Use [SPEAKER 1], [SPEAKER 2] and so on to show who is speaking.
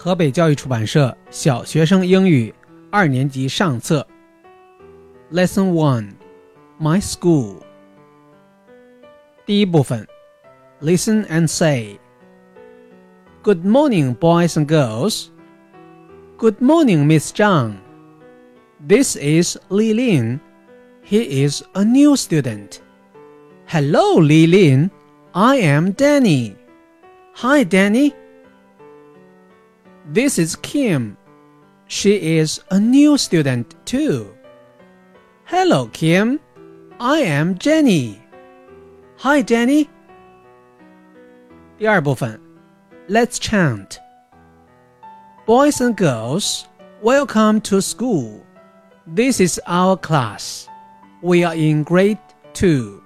[SPEAKER 1] 河北教育出版社小学生英语二年级上册。Lesson One, My School。第一部分，Listen and say. Good morning, boys and girls. Good morning, Miss Zhang. This is Li Lin. He is a new student. Hello, Li Lin. I am Danny. Hi, Danny. This is Kim. She is a new student too. Hello, Kim. I am Jenny. Hi, Jenny. 第二部分，Let's chant. Boys and girls, welcome to school. This is our class. We are in grade two.